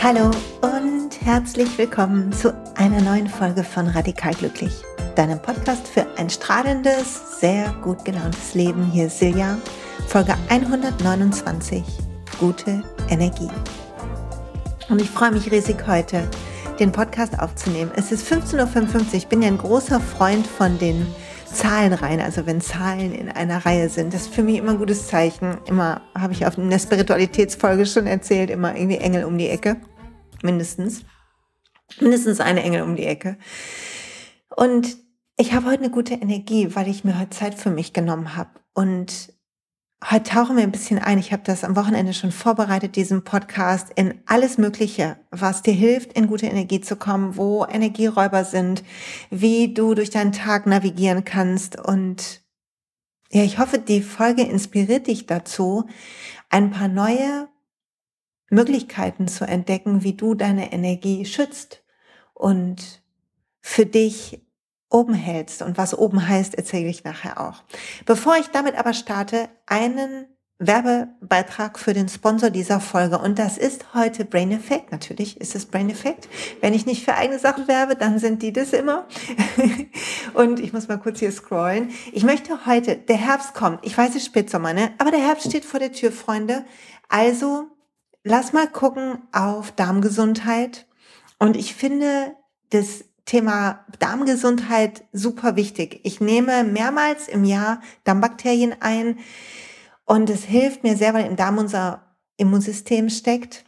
Hallo und herzlich willkommen zu einer neuen Folge von Radikal Glücklich, deinem Podcast für ein strahlendes, sehr gut gelauntes Leben. Hier ist Silja, Folge 129, gute Energie. Und ich freue mich riesig heute, den Podcast aufzunehmen. Es ist 15.55 Uhr. Ich bin ja ein großer Freund von den Zahlenreihen, also wenn Zahlen in einer Reihe sind. Das ist für mich immer ein gutes Zeichen. Immer habe ich auf einer Spiritualitätsfolge schon erzählt, immer irgendwie Engel um die Ecke. Mindestens. Mindestens eine Engel um die Ecke. Und ich habe heute eine gute Energie, weil ich mir heute Zeit für mich genommen habe. Und Heute tauchen wir ein bisschen ein. Ich habe das am Wochenende schon vorbereitet, diesen Podcast, in alles Mögliche, was dir hilft, in gute Energie zu kommen, wo Energieräuber sind, wie du durch deinen Tag navigieren kannst. Und ja, ich hoffe, die Folge inspiriert dich dazu, ein paar neue Möglichkeiten zu entdecken, wie du deine Energie schützt und für dich oben hältst. Und was oben heißt, erzähle ich nachher auch. Bevor ich damit aber starte, einen Werbebeitrag für den Sponsor dieser Folge. Und das ist heute Brain Effect. Natürlich ist es Brain Effect. Wenn ich nicht für eigene Sachen werbe, dann sind die das immer. und ich muss mal kurz hier scrollen. Ich möchte heute, der Herbst kommt. Ich weiß, es ist Spätsommer, ne? Aber der Herbst steht vor der Tür, Freunde. Also, lass mal gucken auf Darmgesundheit. Und ich finde, das Thema Darmgesundheit super wichtig. Ich nehme mehrmals im Jahr Darmbakterien ein und es hilft mir sehr, weil im Darm unser Immunsystem steckt.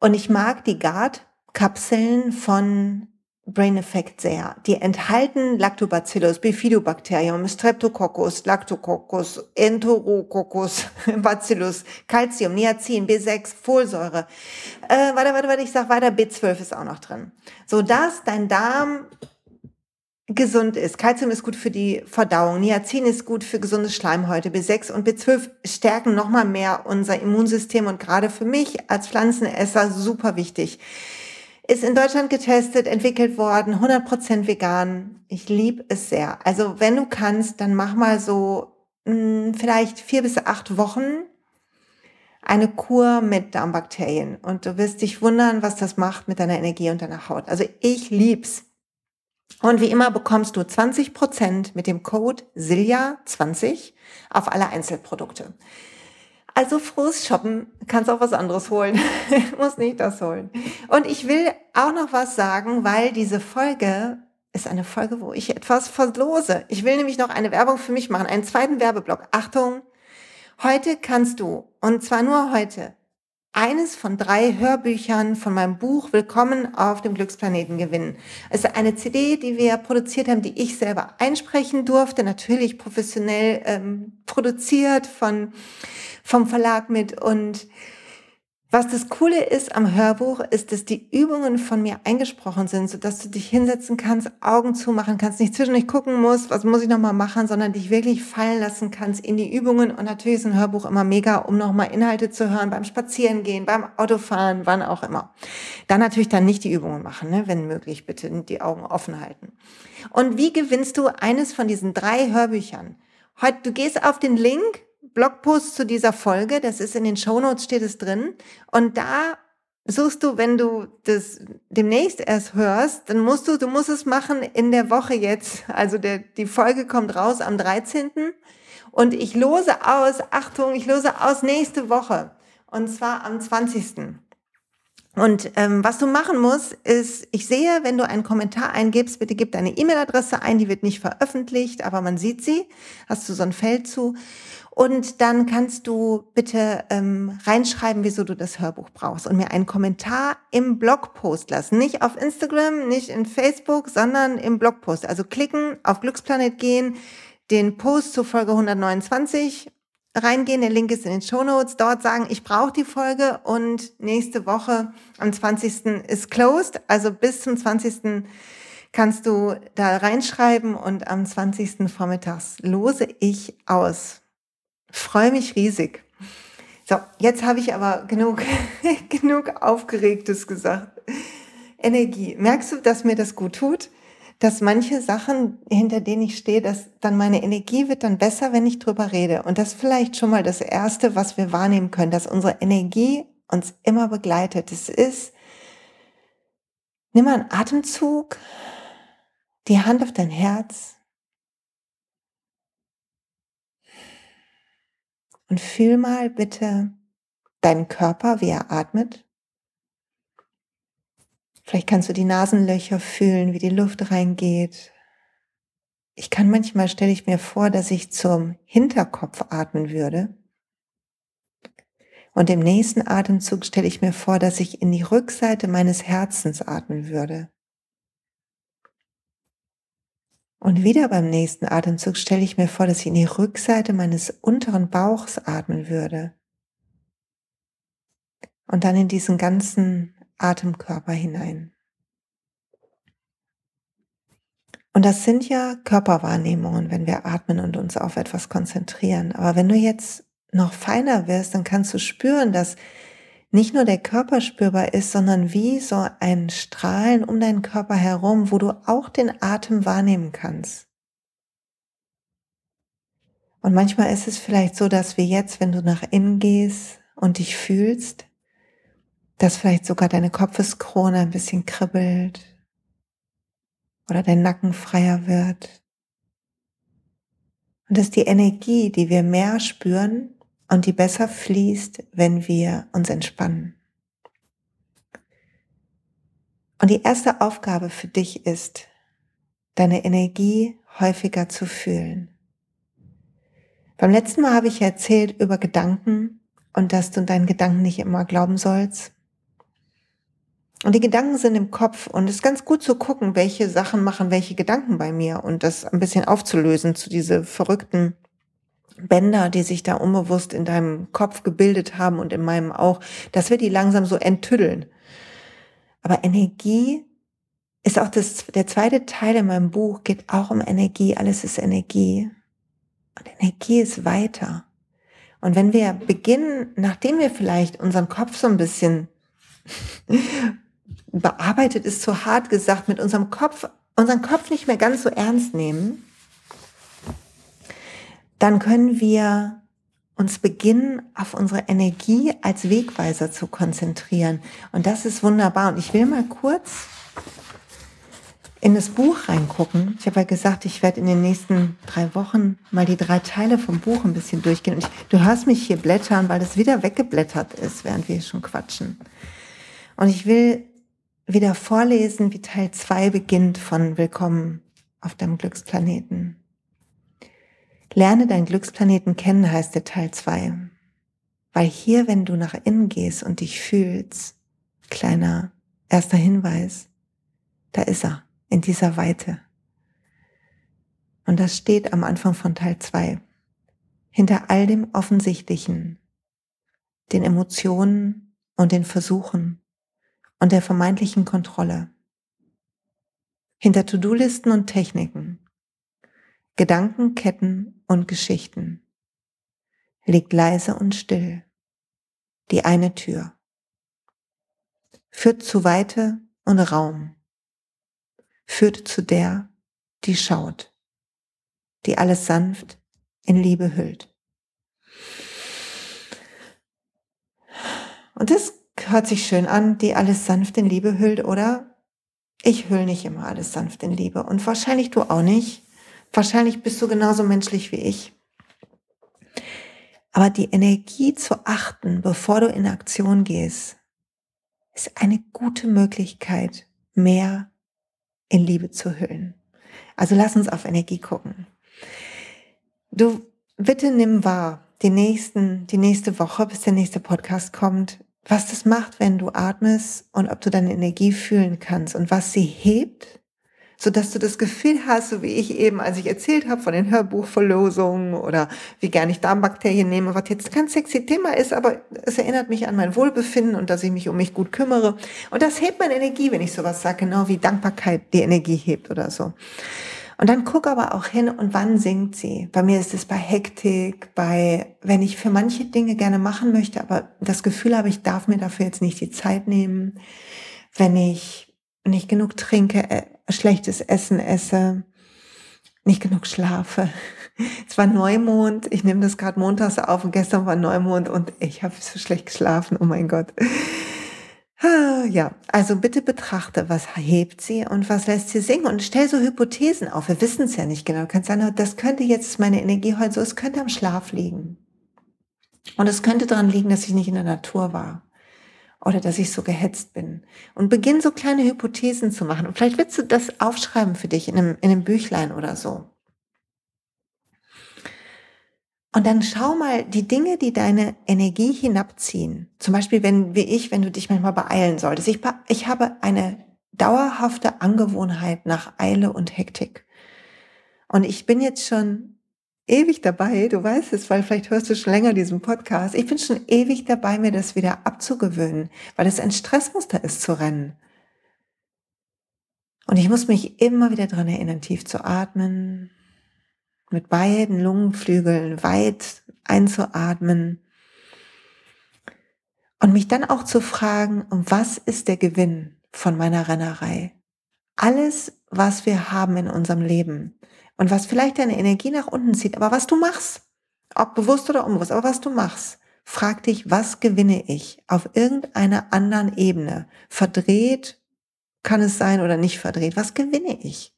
Und ich mag die Guard-Kapseln von Brain Effect sehr. Die enthalten Lactobacillus, Bifidobacterium, Streptococcus, Lactococcus, Enterococcus, Bacillus, Calcium, Niacin, B6, Folsäure. Äh, warte, warte, warte, ich sag weiter, B12 ist auch noch drin. So dass dein Darm gesund ist. Calcium ist gut für die Verdauung, Niacin ist gut für gesunde Schleimhäute, B6 und B12 stärken nochmal mehr unser Immunsystem und gerade für mich als Pflanzenesser super wichtig. Ist in Deutschland getestet, entwickelt worden, 100% vegan. Ich liebe es sehr. Also wenn du kannst, dann mach mal so mh, hm, vielleicht vier bis acht Wochen eine Kur mit Darmbakterien und du wirst dich wundern, was das macht mit deiner Energie und deiner Haut. Also ich lieb's. Und wie immer bekommst du 20% mit dem Code SILJA20 auf alle Einzelprodukte. Also frohes Shoppen, kannst auch was anderes holen. Muss nicht das holen. Und ich will auch noch was sagen, weil diese Folge ist eine Folge, wo ich etwas verlose. Ich will nämlich noch eine Werbung für mich machen, einen zweiten Werbeblock. Achtung, heute kannst du, und zwar nur heute, eines von drei Hörbüchern von meinem Buch Willkommen auf dem Glücksplaneten gewinnen. Es ist eine CD, die wir produziert haben, die ich selber einsprechen durfte, natürlich professionell ähm, produziert von vom Verlag mit. Und was das Coole ist am Hörbuch, ist, dass die Übungen von mir eingesprochen sind, sodass du dich hinsetzen kannst, Augen zumachen kannst, nicht zwischendurch gucken musst, was muss ich nochmal machen, sondern dich wirklich fallen lassen kannst in die Übungen. Und natürlich ist ein Hörbuch immer mega, um nochmal Inhalte zu hören, beim Spazierengehen, beim Autofahren, wann auch immer. Dann natürlich dann nicht die Übungen machen, ne? wenn möglich, bitte die Augen offen halten. Und wie gewinnst du eines von diesen drei Hörbüchern? Heute, du gehst auf den Link, Blogpost zu dieser Folge, das ist in den Shownotes steht es drin. Und da suchst du, wenn du das demnächst erst hörst, dann musst du, du musst es machen in der Woche jetzt. Also der, die Folge kommt raus am 13. Und ich lose aus, Achtung, ich lose aus nächste Woche. Und zwar am 20. Und ähm, was du machen musst, ist, ich sehe, wenn du einen Kommentar eingibst, bitte gib deine E-Mail-Adresse ein, die wird nicht veröffentlicht, aber man sieht sie, hast du so ein Feld zu. Und dann kannst du bitte ähm, reinschreiben, wieso du das Hörbuch brauchst und mir einen Kommentar im Blogpost lassen. Nicht auf Instagram, nicht in Facebook, sondern im Blogpost. Also klicken, auf Glücksplanet gehen, den Post zur Folge 129 reingehen. Der Link ist in den Show Notes. Dort sagen, ich brauche die Folge und nächste Woche am 20. ist closed. Also bis zum 20 kannst du da reinschreiben und am 20. Vormittags lose ich aus. Freue mich riesig. So, jetzt habe ich aber genug, genug Aufgeregtes gesagt. Energie. Merkst du, dass mir das gut tut? dass manche Sachen, hinter denen ich stehe, dass dann meine Energie wird dann besser, wenn ich drüber rede. Und das vielleicht schon mal das Erste, was wir wahrnehmen können, dass unsere Energie uns immer begleitet. Es ist, nimm mal einen Atemzug, die Hand auf dein Herz und fühl mal bitte deinen Körper, wie er atmet. Vielleicht kannst du die Nasenlöcher fühlen, wie die Luft reingeht. Ich kann manchmal, stelle ich mir vor, dass ich zum Hinterkopf atmen würde. Und im nächsten Atemzug stelle ich mir vor, dass ich in die Rückseite meines Herzens atmen würde. Und wieder beim nächsten Atemzug stelle ich mir vor, dass ich in die Rückseite meines unteren Bauchs atmen würde. Und dann in diesen ganzen Atemkörper hinein. Und das sind ja Körperwahrnehmungen, wenn wir atmen und uns auf etwas konzentrieren. Aber wenn du jetzt noch feiner wirst, dann kannst du spüren, dass nicht nur der Körper spürbar ist, sondern wie so ein Strahlen um deinen Körper herum, wo du auch den Atem wahrnehmen kannst. Und manchmal ist es vielleicht so, dass wir jetzt, wenn du nach innen gehst und dich fühlst, dass vielleicht sogar deine Kopfeskrone ein bisschen kribbelt oder dein Nacken freier wird. Und das ist die Energie, die wir mehr spüren und die besser fließt, wenn wir uns entspannen. Und die erste Aufgabe für dich ist, deine Energie häufiger zu fühlen. Beim letzten Mal habe ich erzählt über Gedanken und dass du deinen Gedanken nicht immer glauben sollst. Und die Gedanken sind im Kopf und es ist ganz gut zu gucken, welche Sachen machen welche Gedanken bei mir und das ein bisschen aufzulösen zu diese verrückten Bänder, die sich da unbewusst in deinem Kopf gebildet haben und in meinem auch, dass wir die langsam so enttüddeln. Aber Energie ist auch das, der zweite Teil in meinem Buch geht auch um Energie. Alles ist Energie. Und Energie ist weiter. Und wenn wir beginnen, nachdem wir vielleicht unseren Kopf so ein bisschen bearbeitet ist zu hart gesagt, mit unserem Kopf, unseren Kopf nicht mehr ganz so ernst nehmen, dann können wir uns beginnen, auf unsere Energie als Wegweiser zu konzentrieren. Und das ist wunderbar. Und ich will mal kurz in das Buch reingucken. Ich habe ja gesagt, ich werde in den nächsten drei Wochen mal die drei Teile vom Buch ein bisschen durchgehen. Und ich, du hörst mich hier blättern, weil das wieder weggeblättert ist, während wir schon quatschen. Und ich will wieder vorlesen, wie Teil 2 beginnt von Willkommen auf deinem Glücksplaneten. Lerne deinen Glücksplaneten kennen, heißt der Teil 2. Weil hier, wenn du nach innen gehst und dich fühlst, kleiner erster Hinweis, da ist er, in dieser Weite. Und das steht am Anfang von Teil 2. Hinter all dem Offensichtlichen, den Emotionen und den Versuchen, und der vermeintlichen Kontrolle. Hinter To-Do-Listen und Techniken, Gedankenketten und Geschichten liegt leise und still die eine Tür. Führt zu Weite und Raum. Führt zu der, die schaut, die alles sanft in Liebe hüllt. Und das hört sich schön an, die alles sanft in Liebe hüllt, oder? Ich hüll nicht immer alles sanft in Liebe und wahrscheinlich du auch nicht. Wahrscheinlich bist du genauso menschlich wie ich. Aber die Energie zu achten, bevor du in Aktion gehst, ist eine gute Möglichkeit, mehr in Liebe zu hüllen. Also lass uns auf Energie gucken. Du bitte nimm wahr, die nächsten, die nächste Woche, bis der nächste Podcast kommt, was das macht, wenn du atmest und ob du deine Energie fühlen kannst und was sie hebt, so dass du das Gefühl hast, so wie ich eben, als ich erzählt habe von den Hörbuchverlosungen oder wie gerne ich Darmbakterien nehme, was jetzt kein sexy Thema ist, aber es erinnert mich an mein Wohlbefinden und dass ich mich um mich gut kümmere. Und das hebt meine Energie, wenn ich sowas sage, genau wie Dankbarkeit die Energie hebt oder so. Und dann guck aber auch hin und wann singt sie. Bei mir ist es bei Hektik, bei, wenn ich für manche Dinge gerne machen möchte, aber das Gefühl habe, ich darf mir dafür jetzt nicht die Zeit nehmen. Wenn ich nicht genug trinke, äh, schlechtes Essen esse, nicht genug schlafe. Es war Neumond, ich nehme das gerade montags auf und gestern war Neumond und ich habe so schlecht geschlafen, oh mein Gott. Ah, ja, also bitte betrachte, was hebt sie und was lässt sie singen und stell so Hypothesen auf. Wir wissen es ja nicht genau. Kannst sagen, das könnte jetzt meine Energie heute so, es könnte am Schlaf liegen. Und es könnte daran liegen, dass ich nicht in der Natur war oder dass ich so gehetzt bin. Und beginn so kleine Hypothesen zu machen. Und vielleicht willst du das aufschreiben für dich in einem, in einem Büchlein oder so. Und dann schau mal die Dinge, die deine Energie hinabziehen. Zum Beispiel, wenn, wie ich, wenn du dich manchmal beeilen solltest. Ich, ich habe eine dauerhafte Angewohnheit nach Eile und Hektik. Und ich bin jetzt schon ewig dabei, du weißt es, weil vielleicht hörst du schon länger diesen Podcast. Ich bin schon ewig dabei, mir das wieder abzugewöhnen, weil es ein Stressmuster ist zu rennen. Und ich muss mich immer wieder dran erinnern, tief zu atmen, mit beiden Lungenflügeln weit einzuatmen und mich dann auch zu fragen, was ist der Gewinn von meiner Rennerei? Alles, was wir haben in unserem Leben und was vielleicht deine Energie nach unten zieht, aber was du machst, ob bewusst oder unbewusst, aber was du machst, frag dich, was gewinne ich auf irgendeiner anderen Ebene? Verdreht kann es sein oder nicht verdreht? Was gewinne ich?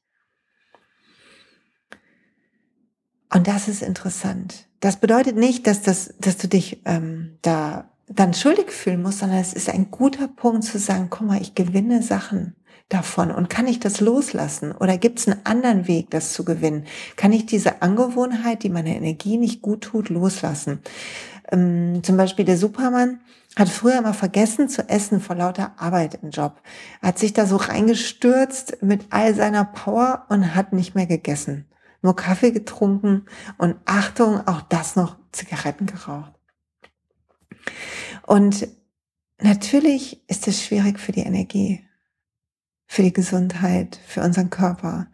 Und das ist interessant. Das bedeutet nicht, dass, das, dass du dich ähm, da dann schuldig fühlen musst, sondern es ist ein guter Punkt zu sagen, guck mal, ich gewinne Sachen davon und kann ich das loslassen oder gibt es einen anderen Weg, das zu gewinnen? Kann ich diese Angewohnheit, die meiner Energie nicht gut tut, loslassen? Ähm, zum Beispiel der Supermann hat früher immer vergessen zu essen vor lauter Arbeit im Job. Hat sich da so reingestürzt mit all seiner Power und hat nicht mehr gegessen nur Kaffee getrunken und Achtung, auch das noch Zigaretten geraucht. Und natürlich ist es schwierig für die Energie, für die Gesundheit, für unseren Körper.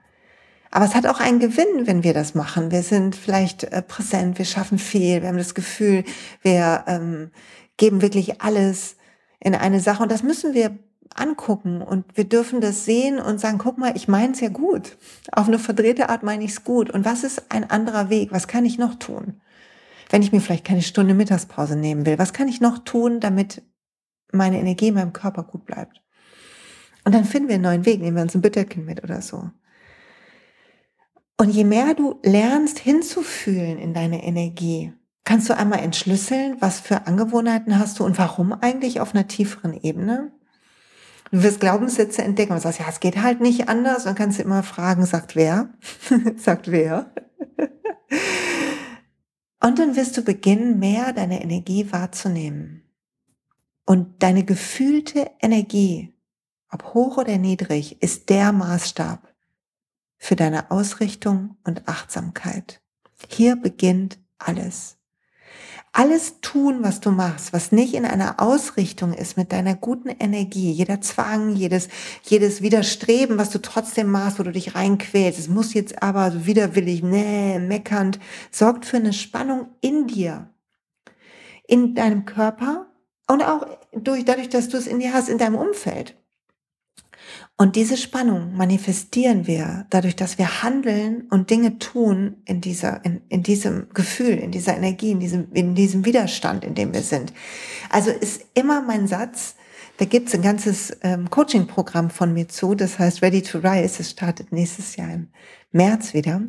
Aber es hat auch einen Gewinn, wenn wir das machen. Wir sind vielleicht äh, präsent, wir schaffen viel, wir haben das Gefühl, wir ähm, geben wirklich alles in eine Sache. Und das müssen wir angucken und wir dürfen das sehen und sagen, guck mal, ich meine es ja gut. Auf eine verdrehte Art meine ich es gut. Und was ist ein anderer Weg? Was kann ich noch tun? Wenn ich mir vielleicht keine Stunde Mittagspause nehmen will, was kann ich noch tun, damit meine Energie in meinem Körper gut bleibt? Und dann finden wir einen neuen Weg, nehmen wir uns ein Bitterkind mit oder so. Und je mehr du lernst hinzufühlen in deine Energie, kannst du einmal entschlüsseln, was für Angewohnheiten hast du und warum eigentlich auf einer tieferen Ebene. Du wirst Glaubenssätze entdecken und sagst, ja, es geht halt nicht anders. Und kannst immer fragen, sagt wer? sagt wer? und dann wirst du beginnen, mehr deine Energie wahrzunehmen. Und deine gefühlte Energie, ob hoch oder niedrig, ist der Maßstab für deine Ausrichtung und Achtsamkeit. Hier beginnt alles alles tun, was du machst, was nicht in einer Ausrichtung ist mit deiner guten Energie, jeder Zwang, jedes, jedes Widerstreben, was du trotzdem machst, wo du dich reinquälst, es muss jetzt aber widerwillig, nee, meckernd, sorgt für eine Spannung in dir, in deinem Körper und auch durch, dadurch, dass du es in dir hast, in deinem Umfeld. Und diese Spannung manifestieren wir dadurch, dass wir handeln und Dinge tun in dieser, in, in diesem Gefühl, in dieser Energie, in diesem, in diesem Widerstand, in dem wir sind. Also ist immer mein Satz, da gibt's ein ganzes ähm, Coaching-Programm von mir zu, das heißt Ready to Rise, es startet nächstes Jahr im März wieder,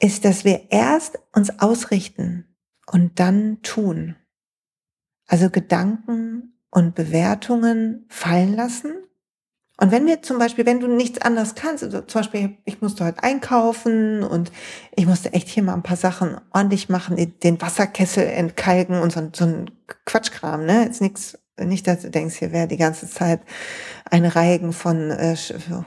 ist, dass wir erst uns ausrichten und dann tun. Also Gedanken und Bewertungen fallen lassen und wenn wir zum Beispiel, wenn du nichts anderes kannst, also zum Beispiel, ich musste heute einkaufen und ich musste echt hier mal ein paar Sachen ordentlich machen, den Wasserkessel entkalken und so, so ein Quatschkram, ne? Jetzt nichts, nicht, dass du denkst, hier wäre die ganze Zeit ein Reigen von äh,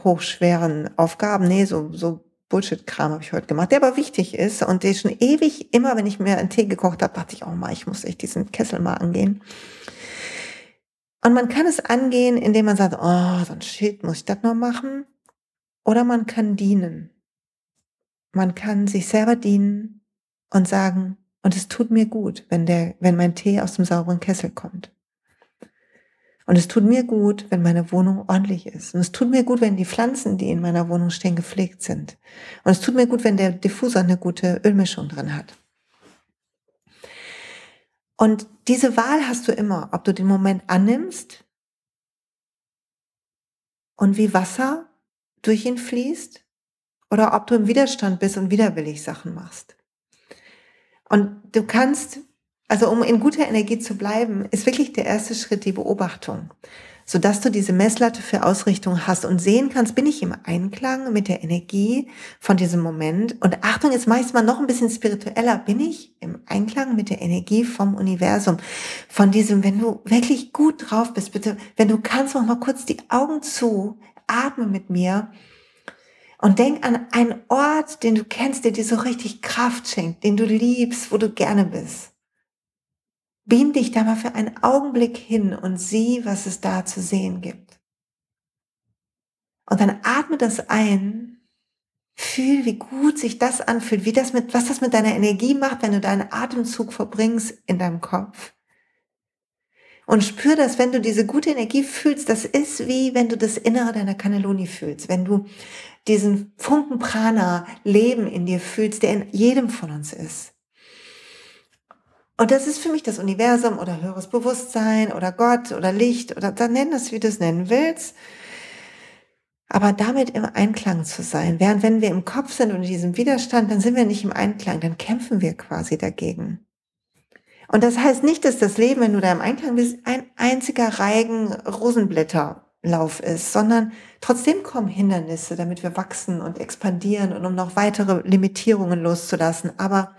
hochschweren Aufgaben. Nee, so, so Bullshit-Kram habe ich heute gemacht, der aber wichtig ist und der schon ewig, immer wenn ich mir einen Tee gekocht habe, dachte ich, oh mal, ich muss echt diesen Kessel mal angehen. Und man kann es angehen, indem man sagt, oh, so ein Shit, muss ich das noch machen? Oder man kann dienen. Man kann sich selber dienen und sagen, und es tut mir gut, wenn der, wenn mein Tee aus dem sauberen Kessel kommt. Und es tut mir gut, wenn meine Wohnung ordentlich ist. Und es tut mir gut, wenn die Pflanzen, die in meiner Wohnung stehen, gepflegt sind. Und es tut mir gut, wenn der Diffusor eine gute Ölmischung drin hat. Und diese Wahl hast du immer, ob du den Moment annimmst und wie Wasser durch ihn fließt oder ob du im Widerstand bist und widerwillig Sachen machst. Und du kannst also um in guter Energie zu bleiben, ist wirklich der erste Schritt die Beobachtung, sodass du diese Messlatte für Ausrichtung hast und sehen kannst, bin ich im Einklang mit der Energie von diesem Moment. Und Achtung, jetzt mache ich es mal noch ein bisschen spiritueller. Bin ich im Einklang mit der Energie vom Universum? Von diesem, wenn du wirklich gut drauf bist, bitte, wenn du kannst, mach mal kurz die Augen zu, atme mit mir. Und denk an einen Ort, den du kennst, der dir so richtig Kraft schenkt, den du liebst, wo du gerne bist. Beam dich da mal für einen Augenblick hin und sieh, was es da zu sehen gibt. Und dann atme das ein. Fühl, wie gut sich das anfühlt, wie das mit, was das mit deiner Energie macht, wenn du deinen Atemzug verbringst in deinem Kopf. Und spür das, wenn du diese gute Energie fühlst, das ist wie wenn du das Innere deiner Cannelloni fühlst, wenn du diesen Funken Prana Leben in dir fühlst, der in jedem von uns ist. Und das ist für mich das Universum oder höheres Bewusstsein oder Gott oder Licht oder dann nenn es, wie du es nennen willst. Aber damit im Einklang zu sein. Während wenn wir im Kopf sind und in diesem Widerstand, dann sind wir nicht im Einklang, dann kämpfen wir quasi dagegen. Und das heißt nicht, dass das Leben, wenn du da im Einklang bist, ein einziger Reigen Rosenblätterlauf ist, sondern trotzdem kommen Hindernisse, damit wir wachsen und expandieren und um noch weitere Limitierungen loszulassen. Aber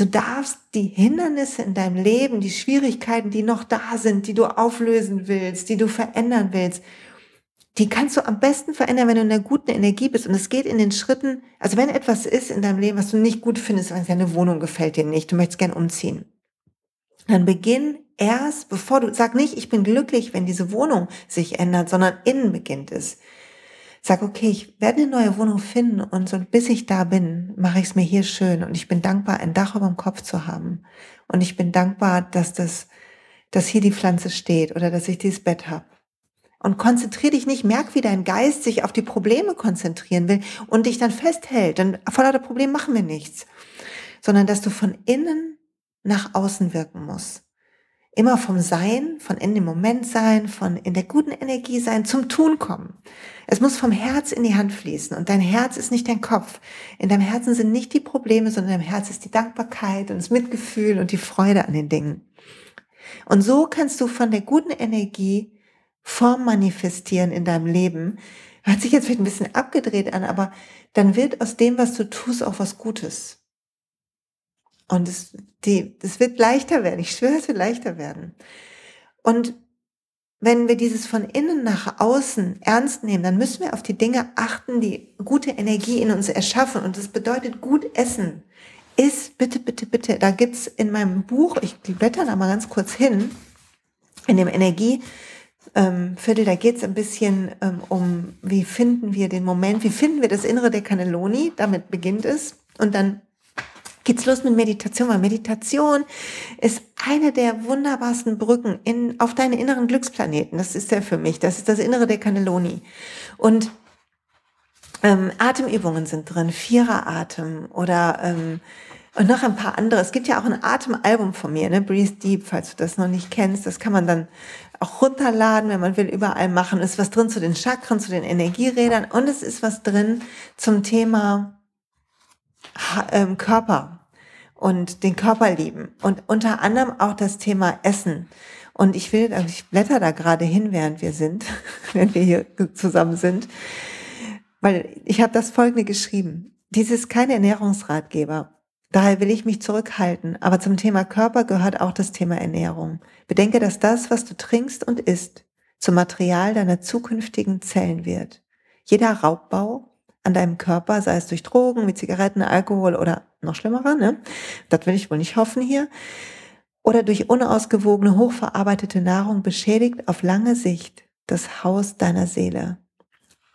Du darfst die Hindernisse in deinem Leben, die Schwierigkeiten, die noch da sind, die du auflösen willst, die du verändern willst, die kannst du am besten verändern, wenn du in der guten Energie bist. Und es geht in den Schritten, also wenn etwas ist in deinem Leben, was du nicht gut findest, wenn deine Wohnung gefällt dir nicht, du möchtest gern umziehen, dann beginn erst, bevor du, sag nicht, ich bin glücklich, wenn diese Wohnung sich ändert, sondern innen beginnt es. Sag, okay, ich werde eine neue Wohnung finden und so bis ich da bin, mache ich es mir hier schön und ich bin dankbar, ein Dach über dem Kopf zu haben. Und ich bin dankbar, dass das, dass hier die Pflanze steht oder dass ich dieses Bett habe. Und konzentrier dich nicht, merk, wie dein Geist sich auf die Probleme konzentrieren will und dich dann festhält. Denn vor lauter Problem machen wir nichts. Sondern dass du von innen nach außen wirken musst immer vom Sein, von in dem Moment sein, von in der guten Energie sein, zum Tun kommen. Es muss vom Herz in die Hand fließen und dein Herz ist nicht dein Kopf. In deinem Herzen sind nicht die Probleme, sondern deinem Herz ist die Dankbarkeit und das Mitgefühl und die Freude an den Dingen. Und so kannst du von der guten Energie Form manifestieren in deinem Leben. Hört sich jetzt vielleicht ein bisschen abgedreht an, aber dann wird aus dem, was du tust, auch was Gutes. Und es, die, das wird leichter werden. Ich schwöre, es wird leichter werden. Und wenn wir dieses von innen nach außen ernst nehmen, dann müssen wir auf die Dinge achten, die gute Energie in uns erschaffen. Und das bedeutet gut essen. Ist bitte, bitte, bitte. Da gibt's in meinem Buch, ich blätter da mal ganz kurz hin, in dem Energieviertel, ähm, da geht's ein bisschen ähm, um, wie finden wir den Moment, wie finden wir das Innere der Cannelloni, damit beginnt es. Und dann geht's los mit Meditation, weil Meditation ist eine der wunderbarsten Brücken in, auf deine inneren Glücksplaneten. Das ist der für mich. Das ist das Innere der Cannelloni. Und ähm, Atemübungen sind drin, Vierer-Atem oder ähm, und noch ein paar andere. Es gibt ja auch ein Atemalbum von mir, ne? Breathe Deep, falls du das noch nicht kennst. Das kann man dann auch runterladen, wenn man will, überall machen. Es ist was drin zu den Chakren, zu den Energierädern und es ist was drin zum Thema Körper und den Körper lieben und unter anderem auch das Thema Essen. Und ich will, also ich blätter da gerade hin, während wir sind, während wir hier zusammen sind, weil ich habe das Folgende geschrieben. Dies ist kein Ernährungsratgeber. Daher will ich mich zurückhalten. Aber zum Thema Körper gehört auch das Thema Ernährung. Bedenke, dass das, was du trinkst und isst, zum Material deiner zukünftigen Zellen wird. Jeder Raubbau an deinem Körper, sei es durch Drogen, wie Zigaretten, Alkohol oder noch schlimmerer, ne? Das will ich wohl nicht hoffen hier. Oder durch unausgewogene, hochverarbeitete Nahrung beschädigt auf lange Sicht das Haus deiner Seele.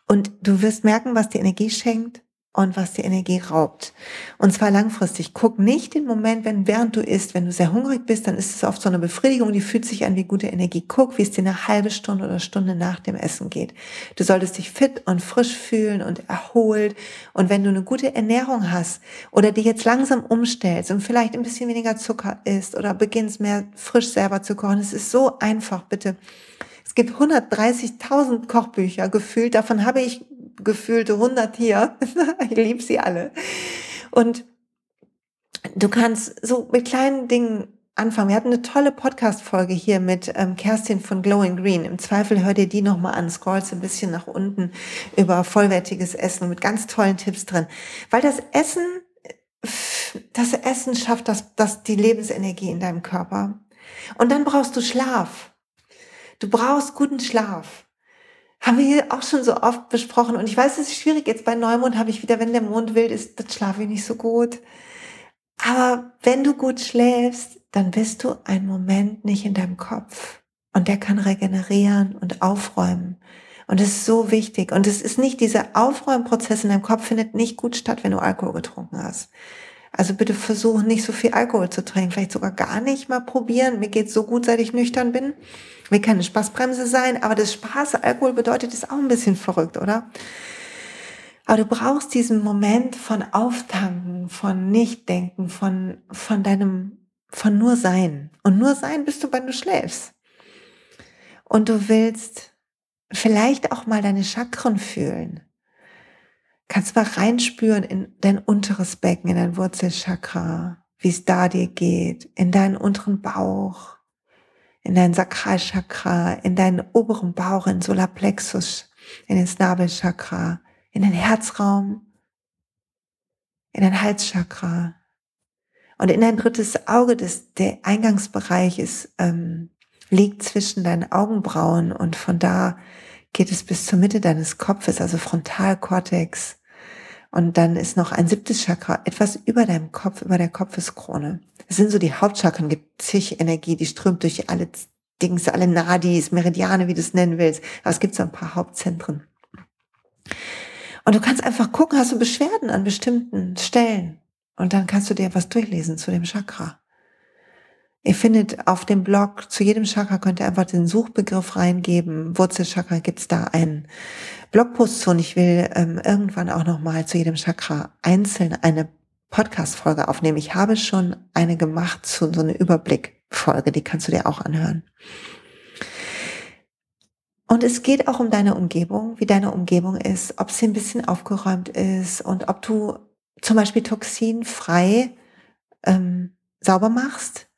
Und du wirst merken, was die Energie schenkt, und was die Energie raubt. Und zwar langfristig. Guck nicht den Moment, wenn während du isst, wenn du sehr hungrig bist, dann ist es oft so eine Befriedigung, die fühlt sich an wie gute Energie. Guck, wie es dir eine halbe Stunde oder Stunde nach dem Essen geht. Du solltest dich fit und frisch fühlen und erholt. Und wenn du eine gute Ernährung hast oder die jetzt langsam umstellst und vielleicht ein bisschen weniger Zucker isst oder beginnst mehr frisch selber zu kochen, es ist so einfach, bitte. Es gibt 130.000 Kochbücher gefühlt, davon habe ich gefühlte 100 hier. ich liebe sie alle. Und du kannst so mit kleinen Dingen anfangen. Wir hatten eine tolle Podcast-Folge hier mit ähm, Kerstin von Glowing Green. Im Zweifel hör dir die nochmal an, scrollst ein bisschen nach unten über vollwertiges Essen mit ganz tollen Tipps drin. Weil das Essen, das Essen schafft das, das, die Lebensenergie in deinem Körper. Und dann brauchst du Schlaf. Du brauchst guten Schlaf haben wir hier auch schon so oft besprochen. Und ich weiß, es ist schwierig. Jetzt bei Neumond habe ich wieder, wenn der Mond wild ist, dann schlafe ich nicht so gut. Aber wenn du gut schläfst, dann bist du einen Moment nicht in deinem Kopf. Und der kann regenerieren und aufräumen. Und es ist so wichtig. Und es ist nicht, dieser Aufräumprozess in deinem Kopf findet nicht gut statt, wenn du Alkohol getrunken hast. Also bitte versuch nicht so viel Alkohol zu trinken. Vielleicht sogar gar nicht mal probieren. Mir geht's so gut, seit ich nüchtern bin will keine Spaßbremse sein, aber das Spaß, Alkohol bedeutet, ist auch ein bisschen verrückt, oder? Aber du brauchst diesen Moment von Auftanken, von Nichtdenken, von, von deinem, von nur Sein. Und nur Sein bist du, wenn du schläfst. Und du willst vielleicht auch mal deine Chakren fühlen. Kannst mal reinspüren in dein unteres Becken, in dein Wurzelchakra, wie es da dir geht, in deinen unteren Bauch, in dein Sakralchakra, in deinen oberen Bauch, in Solarplexus, in den Snabelchakra, in den Herzraum, in dein Halschakra und in dein drittes Auge, das der Eingangsbereich ist, ähm, liegt zwischen deinen Augenbrauen und von da geht es bis zur Mitte deines Kopfes, also Frontalkortex. Und dann ist noch ein siebtes Chakra, etwas über deinem Kopf, über der Kopfeskrone. Es sind so die Hauptchakren, gibt zig Energie, die strömt durch alle Dings, alle Nadis, Meridiane, wie du es nennen willst. Aber es gibt so ein paar Hauptzentren. Und du kannst einfach gucken, hast du Beschwerden an bestimmten Stellen. Und dann kannst du dir was durchlesen zu dem Chakra. Ihr findet auf dem Blog zu jedem Chakra könnt ihr einfach den Suchbegriff reingeben. Wurzelchakra gibt's da einen Blogpost zu und ich will ähm, irgendwann auch nochmal zu jedem Chakra einzeln eine Podcast-Folge aufnehmen. Ich habe schon eine gemacht zu so einer Überblick-Folge, die kannst du dir auch anhören. Und es geht auch um deine Umgebung, wie deine Umgebung ist, ob sie ein bisschen aufgeräumt ist und ob du zum Beispiel toxinfrei ähm, sauber machst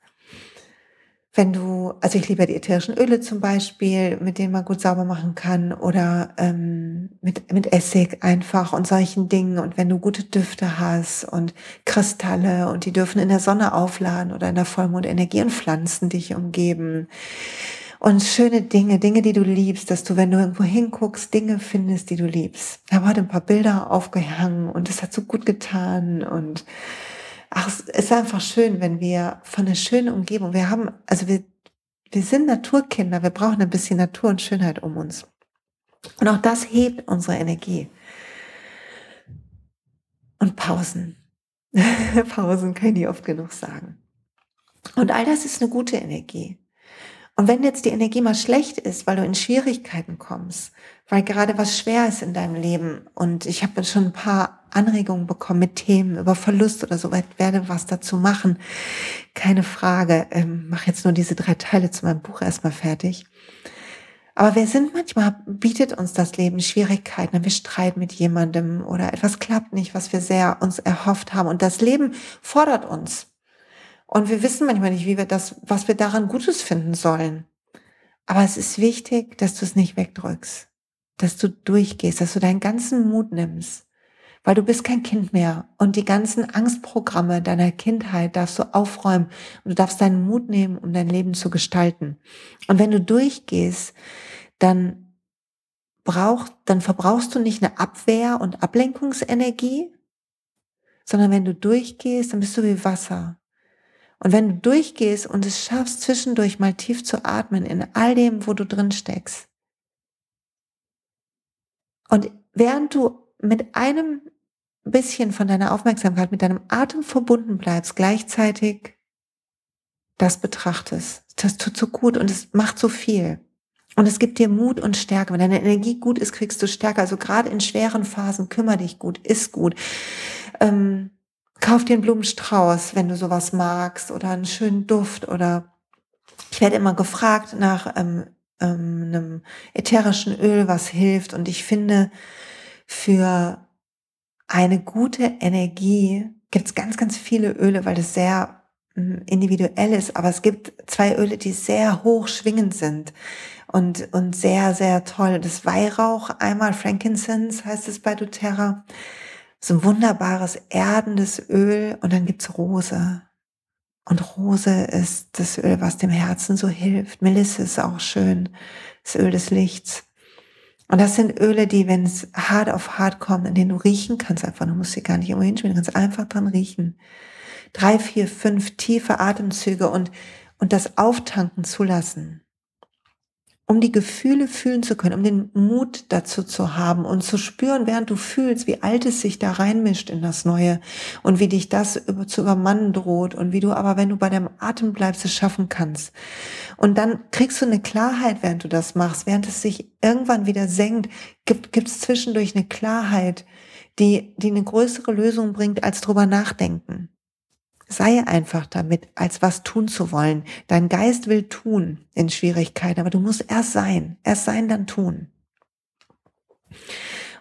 wenn du, also ich liebe die ätherischen Öle zum Beispiel, mit denen man gut sauber machen kann oder ähm, mit, mit Essig einfach und solchen Dingen und wenn du gute Düfte hast und Kristalle und die dürfen in der Sonne aufladen oder in der Vollmondenergie und Pflanzen dich umgeben und schöne Dinge, Dinge, die du liebst, dass du, wenn du irgendwo hinguckst, Dinge findest, die du liebst. Ich habe heute ein paar Bilder aufgehangen und es hat so gut getan und ach, es ist einfach schön, wenn wir von einer schönen Umgebung, wir haben, also wir, wir sind Naturkinder, wir brauchen ein bisschen Natur und Schönheit um uns. Und auch das hebt unsere Energie. Und Pausen. Pausen kann ich oft genug sagen. Und all das ist eine gute Energie. Und wenn jetzt die Energie mal schlecht ist, weil du in Schwierigkeiten kommst, weil gerade was schwer ist in deinem Leben und ich habe schon ein paar Anregungen bekommen mit Themen über Verlust oder so, werde was dazu machen. Keine Frage. Ähm, mach jetzt nur diese drei Teile zu meinem Buch erstmal fertig. Aber wir sind manchmal, bietet uns das Leben Schwierigkeiten, wir streiten mit jemandem oder etwas klappt nicht, was wir sehr uns erhofft haben. Und das Leben fordert uns. Und wir wissen manchmal nicht, wie wir das, was wir daran Gutes finden sollen. Aber es ist wichtig, dass du es nicht wegdrückst, dass du durchgehst, dass du deinen ganzen Mut nimmst, weil du bist kein Kind mehr und die ganzen Angstprogramme deiner Kindheit darfst du aufräumen und du darfst deinen Mut nehmen, um dein Leben zu gestalten. Und wenn du durchgehst, dann braucht, dann verbrauchst du nicht eine Abwehr und Ablenkungsenergie, sondern wenn du durchgehst, dann bist du wie Wasser. Und wenn du durchgehst und es schaffst, zwischendurch mal tief zu atmen in all dem, wo du drin steckst. Und während du mit einem, bisschen von deiner Aufmerksamkeit mit deinem Atem verbunden bleibst, gleichzeitig das betrachtest. Das tut so gut und es macht so viel. Und es gibt dir Mut und Stärke. Wenn deine Energie gut ist, kriegst du Stärke. Also gerade in schweren Phasen, kümmere dich gut, ist gut. Ähm, kauf dir einen Blumenstrauß, wenn du sowas magst, oder einen schönen Duft. Oder ich werde immer gefragt nach ähm, ähm, einem ätherischen Öl, was hilft. Und ich finde, für eine gute Energie gibt es ganz, ganz viele Öle, weil das sehr individuell ist, aber es gibt zwei Öle, die sehr hoch schwingend sind und, und sehr, sehr toll. Das Weihrauch, einmal Frankincense heißt es bei doTERRA. So ein wunderbares erdendes Öl und dann gibt's Rose. Und Rose ist das Öl, was dem Herzen so hilft. Melisse ist auch schön, das Öl des Lichts. Und das sind Öle, die, wenn es hart auf hart kommt, in denen du riechen kannst, einfach, du musst sie gar nicht irgendwo hinspielen, du kannst einfach dran riechen drei, vier, fünf tiefe Atemzüge und, und das Auftanken zulassen. Um die Gefühle fühlen zu können, um den Mut dazu zu haben und zu spüren, während du fühlst, wie alt es sich da reinmischt in das Neue und wie dich das zu übermannen droht und wie du aber, wenn du bei deinem Atem bleibst, es schaffen kannst. Und dann kriegst du eine Klarheit, während du das machst, während es sich irgendwann wieder senkt, gibt es zwischendurch eine Klarheit, die, die eine größere Lösung bringt als drüber nachdenken. Sei einfach damit, als was tun zu wollen. Dein Geist will tun in Schwierigkeiten, aber du musst erst sein. Erst sein, dann tun.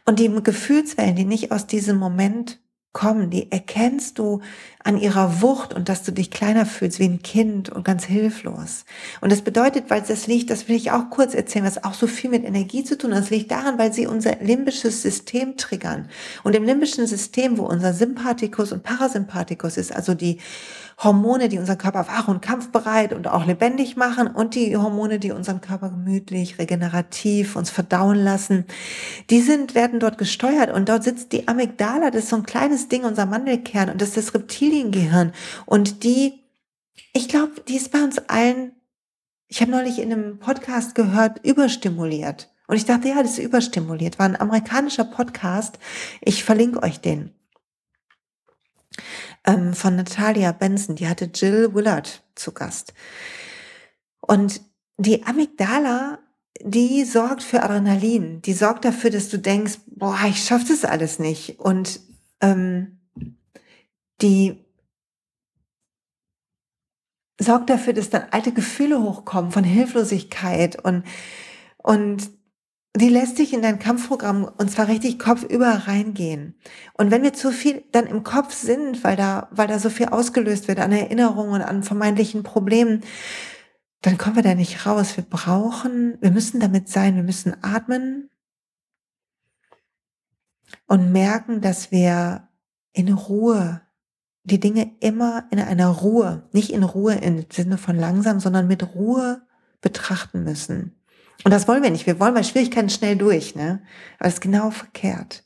Und die Gefühlswellen, die nicht aus diesem Moment kommen, die erkennst du an ihrer Wucht und dass du dich kleiner fühlst wie ein Kind und ganz hilflos. Und das bedeutet, weil das liegt, das will ich auch kurz erzählen, was auch so viel mit Energie zu tun hat. Das liegt daran, weil sie unser limbisches System triggern. Und im limbischen System, wo unser Sympathikus und Parasympathikus ist, also die Hormone, die unseren Körper wach und kampfbereit und auch lebendig machen und die Hormone, die unseren Körper gemütlich, regenerativ uns verdauen lassen, die sind, werden dort gesteuert und dort sitzt die Amygdala, das ist so ein kleines Ding, unser Mandelkern und das ist das Reptiliengehirn und die, ich glaube, die ist bei uns allen, ich habe neulich in einem Podcast gehört, überstimuliert. Und ich dachte, ja, das ist überstimuliert. War ein amerikanischer Podcast. Ich verlinke euch den ähm, von Natalia Benson, die hatte Jill Willard zu Gast. Und die Amygdala, die sorgt für Adrenalin, die sorgt dafür, dass du denkst, boah, ich schaff das alles nicht. Und ähm, die sorgt dafür, dass dann alte Gefühle hochkommen von Hilflosigkeit und, und die lässt sich in dein Kampfprogramm und zwar richtig kopfüber reingehen. Und wenn wir zu viel dann im Kopf sind, weil da, weil da so viel ausgelöst wird an Erinnerungen, an vermeintlichen Problemen, dann kommen wir da nicht raus. Wir brauchen, wir müssen damit sein, wir müssen atmen und merken, dass wir in Ruhe die Dinge immer in einer Ruhe, nicht in Ruhe im Sinne von langsam, sondern mit Ruhe betrachten müssen. Und das wollen wir nicht. Wir wollen bei Schwierigkeiten schnell durch, ne? Aber es ist genau verkehrt.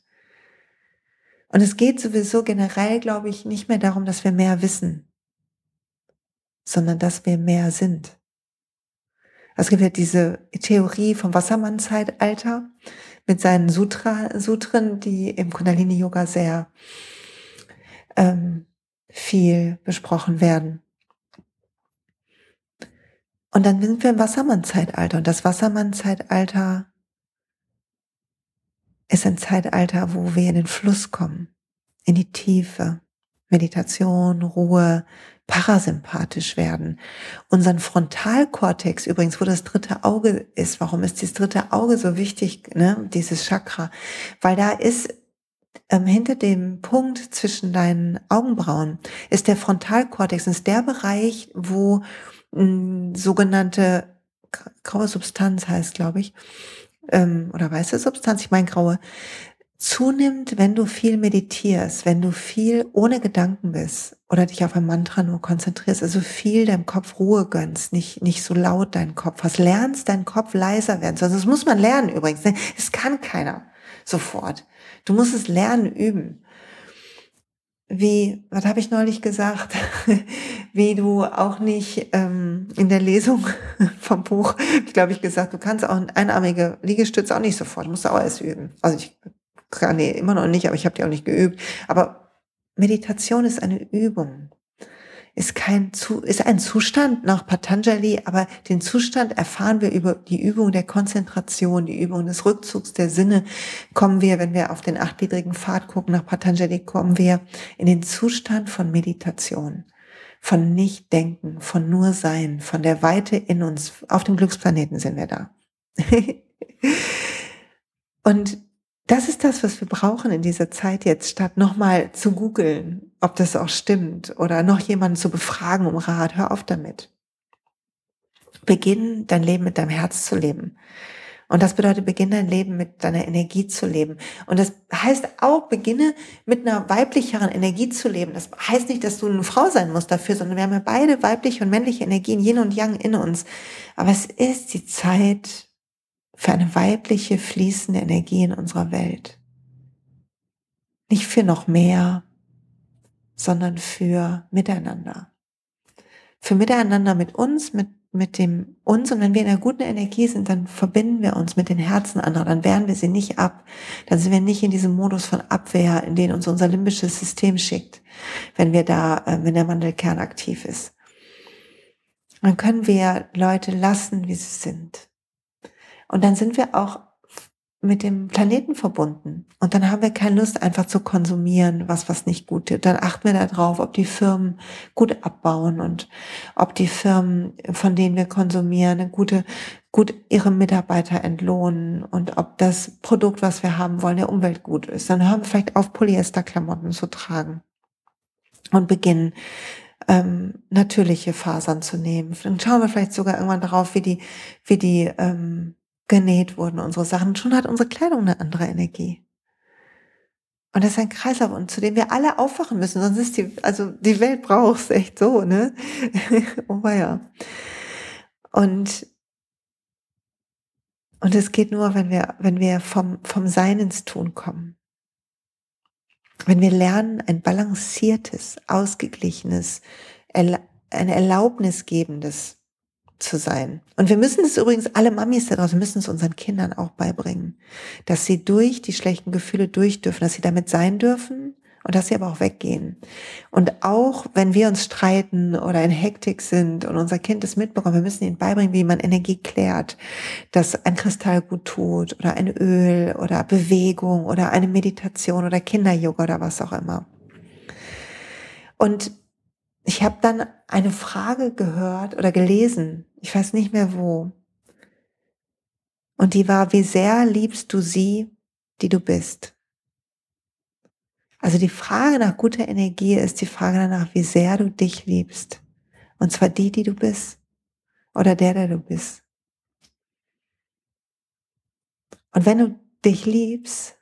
Und es geht sowieso generell, glaube ich, nicht mehr darum, dass wir mehr wissen, sondern dass wir mehr sind. Es gibt ja diese Theorie vom Wassermann-Zeitalter mit seinen Sutra, Sutren, die im Kundalini-Yoga sehr ähm, viel besprochen werden. Und dann sind wir im Wassermann-Zeitalter. Und das Wassermann-Zeitalter ist ein Zeitalter, wo wir in den Fluss kommen, in die Tiefe, Meditation, Ruhe, parasympathisch werden. Unseren Frontalkortex übrigens, wo das dritte Auge ist. Warum ist dieses dritte Auge so wichtig, ne? dieses Chakra? Weil da ist ähm, hinter dem Punkt zwischen deinen Augenbrauen ist der Frontalkortex, ist der Bereich, wo sogenannte graue Substanz heißt, glaube ich, ähm, oder weiße Substanz, ich meine graue, zunimmt, wenn du viel meditierst, wenn du viel ohne Gedanken bist oder dich auf ein Mantra nur konzentrierst, also viel deinem Kopf Ruhe gönnst, nicht, nicht so laut deinen Kopf hast, lernst deinen Kopf leiser werden. Also das muss man lernen übrigens. Ne? Es kann keiner sofort. Du musst es lernen, üben wie, was habe ich neulich gesagt, wie du auch nicht ähm, in der Lesung vom Buch, ich glaube ich gesagt, du kannst auch einarmige Liegestütze auch nicht sofort, musst du auch erst üben. Also ich gar nee, immer noch nicht, aber ich habe die auch nicht geübt. Aber Meditation ist eine Übung ist kein zu, ist ein Zustand nach Patanjali, aber den Zustand erfahren wir über die Übung der Konzentration, die Übung des Rückzugs der Sinne. Kommen wir, wenn wir auf den achtgliedrigen Pfad gucken nach Patanjali, kommen wir in den Zustand von Meditation, von Nichtdenken, von nur Sein, von der Weite in uns. Auf dem Glücksplaneten sind wir da. Und das ist das, was wir brauchen in dieser Zeit jetzt, statt nochmal zu googeln, ob das auch stimmt oder noch jemanden zu befragen um Rat. Hör auf damit. Beginn dein Leben mit deinem Herz zu leben. Und das bedeutet, beginn dein Leben mit deiner Energie zu leben. Und das heißt auch, beginne mit einer weiblicheren Energie zu leben. Das heißt nicht, dass du eine Frau sein musst dafür, sondern wir haben ja beide weibliche und männliche Energien, Yin und Yang in uns. Aber es ist die Zeit, für eine weibliche fließende Energie in unserer Welt. Nicht für noch mehr, sondern für Miteinander. Für Miteinander mit uns, mit, mit dem uns. Und wenn wir in einer guten Energie sind, dann verbinden wir uns mit den Herzen anderer. Dann wehren wir sie nicht ab. Dann sind wir nicht in diesem Modus von Abwehr, in den uns unser limbisches System schickt, wenn wir da, äh, wenn der Mandelkern aktiv ist. Dann können wir Leute lassen, wie sie sind. Und dann sind wir auch mit dem Planeten verbunden. Und dann haben wir keine Lust, einfach zu konsumieren, was was nicht gut ist. Dann achten wir darauf, ob die Firmen gut abbauen und ob die Firmen, von denen wir konsumieren, eine gute, gut ihre Mitarbeiter entlohnen und ob das Produkt, was wir haben wollen, der Umwelt gut ist. Dann hören wir vielleicht auf, Polyesterklamotten zu tragen und beginnen ähm, natürliche Fasern zu nehmen. Dann schauen wir vielleicht sogar irgendwann darauf, wie die, wie die ähm, genäht wurden, unsere Sachen. Schon hat unsere Kleidung eine andere Energie. Und das ist ein Kreislauf, und zu dem wir alle aufwachen müssen, sonst ist die, also die Welt braucht es echt so, ne? oh ja. Und, und es geht nur, wenn wir, wenn wir vom, vom Sein ins Tun kommen. Wenn wir lernen, ein balanciertes, ausgeglichenes, ein erlaubnisgebendes zu sein. Und wir müssen es übrigens, alle Mamis da draußen müssen es unseren Kindern auch beibringen, dass sie durch die schlechten Gefühle durch dürfen, dass sie damit sein dürfen und dass sie aber auch weggehen. Und auch wenn wir uns streiten oder in Hektik sind und unser Kind es mitbekommt, wir müssen ihnen beibringen, wie man Energie klärt, dass ein Kristall gut tut oder ein Öl oder Bewegung oder eine Meditation oder Kinder-Yoga oder was auch immer. Und ich habe dann eine Frage gehört oder gelesen, ich weiß nicht mehr wo. Und die war, wie sehr liebst du sie, die du bist? Also die Frage nach guter Energie ist die Frage danach, wie sehr du dich liebst. Und zwar die, die du bist. Oder der, der du bist. Und wenn du dich liebst,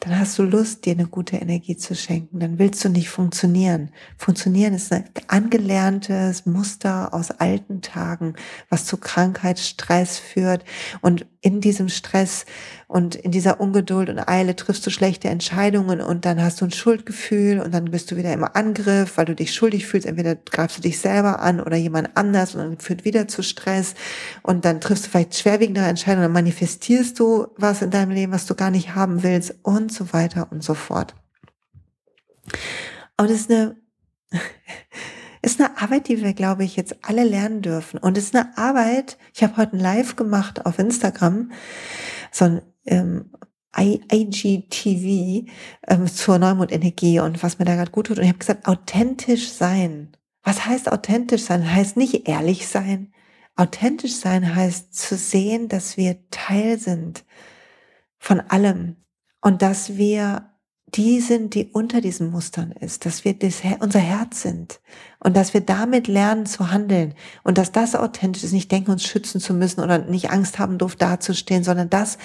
dann hast du Lust, dir eine gute Energie zu schenken. Dann willst du nicht funktionieren. Funktionieren ist ein angelerntes Muster aus alten Tagen, was zu Krankheit, Stress führt. Und in diesem Stress und in dieser Ungeduld und Eile triffst du schlechte Entscheidungen und dann hast du ein Schuldgefühl und dann bist du wieder im Angriff, weil du dich schuldig fühlst. Entweder greifst du dich selber an oder jemand anders und dann führt wieder zu Stress und dann triffst du vielleicht schwerwiegende Entscheidungen, dann manifestierst du was in deinem Leben, was du gar nicht haben willst und so weiter und so fort. Und es ist eine ist eine Arbeit, die wir, glaube ich, jetzt alle lernen dürfen. Und es ist eine Arbeit, ich habe heute ein Live gemacht auf Instagram, so ein ähm, IGTV ähm, zur Neumondenergie und was mir da gerade gut tut. Und ich habe gesagt, authentisch sein. Was heißt authentisch sein? Heißt nicht ehrlich sein. Authentisch sein heißt zu sehen, dass wir Teil sind von allem und dass wir die sind, die unter diesen Mustern ist, dass wir das, unser Herz sind und dass wir damit lernen zu handeln und dass das authentisch ist, nicht denken, uns schützen zu müssen oder nicht Angst haben, doof dazustehen, sondern das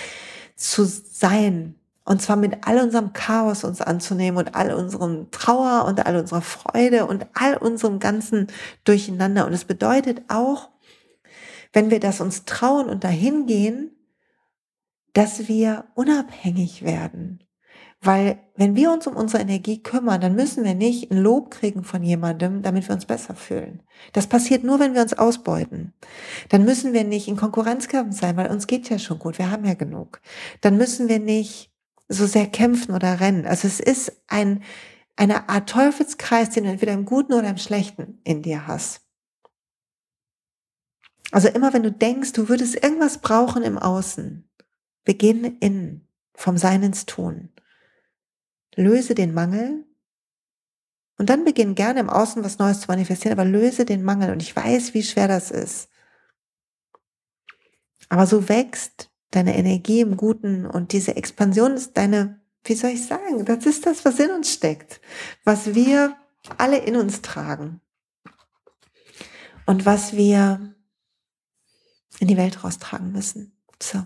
zu sein und zwar mit all unserem Chaos uns anzunehmen und all unserem Trauer und all unserer Freude und all unserem ganzen Durcheinander. Und es bedeutet auch, wenn wir das uns trauen und dahin gehen, dass wir unabhängig werden Weil wenn wir uns um unsere Energie kümmern, dann müssen wir nicht ein Lob kriegen von jemandem, damit wir uns besser fühlen. Das passiert nur, wenn wir uns ausbeuten. Dann müssen wir nicht in Konkurrenzkampf sein, weil uns geht ja schon gut, wir haben ja genug. Dann müssen wir nicht so sehr kämpfen oder rennen. Also es ist ein, eine Art Teufelskreis, den du entweder im Guten oder im Schlechten in dir hast. Also immer wenn du denkst, du würdest irgendwas brauchen im Außen, beginne innen, vom Sein ins Tun löse den Mangel und dann beginn gerne im Außen was Neues zu manifestieren, aber löse den Mangel. Und ich weiß, wie schwer das ist. Aber so wächst deine Energie im Guten und diese Expansion ist deine, wie soll ich sagen, das ist das, was in uns steckt, was wir alle in uns tragen und was wir in die Welt raustragen müssen. So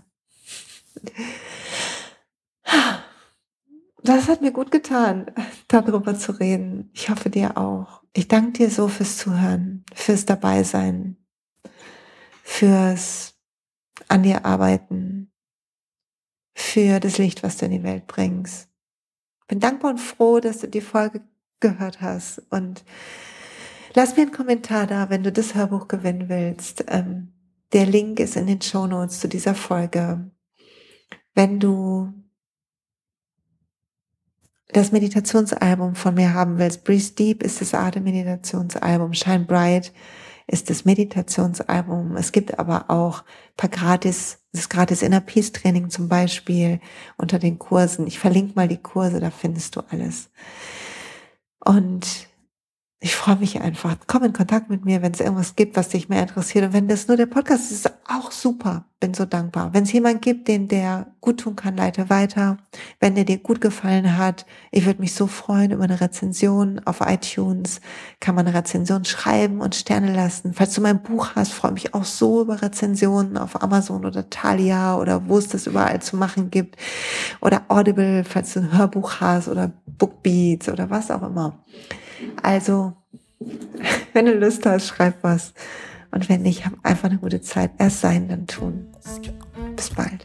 das hat mir gut getan, darüber zu reden. Ich hoffe dir auch. Ich danke dir so fürs Zuhören, fürs Dabeisein, fürs an dir arbeiten, für das Licht, was du in die Welt bringst. Bin dankbar und froh, dass du die Folge gehört hast und lass mir einen Kommentar da, wenn du das Hörbuch gewinnen willst. Ähm, der Link ist in den Show Notes zu dieser Folge. Wenn du das Meditationsalbum von mir haben willst, Breathe Deep ist das Atem-Meditationsalbum, Shine Bright ist das Meditationsalbum. Es gibt aber auch paar gratis, das gratis Inner Peace Training zum Beispiel unter den Kursen. Ich verlinke mal die Kurse, da findest du alles. Und ich freue mich einfach. Komm in Kontakt mit mir, wenn es irgendwas gibt, was dich mehr interessiert. Und wenn das nur der Podcast ist, ist auch super. Bin so dankbar. Wenn es jemand gibt, den der gut tun kann, leite weiter. Wenn der dir gut gefallen hat, ich würde mich so freuen über eine Rezension auf iTunes. Kann man eine Rezension schreiben und Sterne lassen. Falls du mein Buch hast, freue mich auch so über Rezensionen auf Amazon oder Thalia oder wo es das überall zu machen gibt. Oder Audible, falls du ein Hörbuch hast oder Bookbeats oder was auch immer. Also, wenn du Lust hast, schreib was. Und wenn nicht, hab einfach eine gute Zeit. Erst sein, dann tun. Bis bald.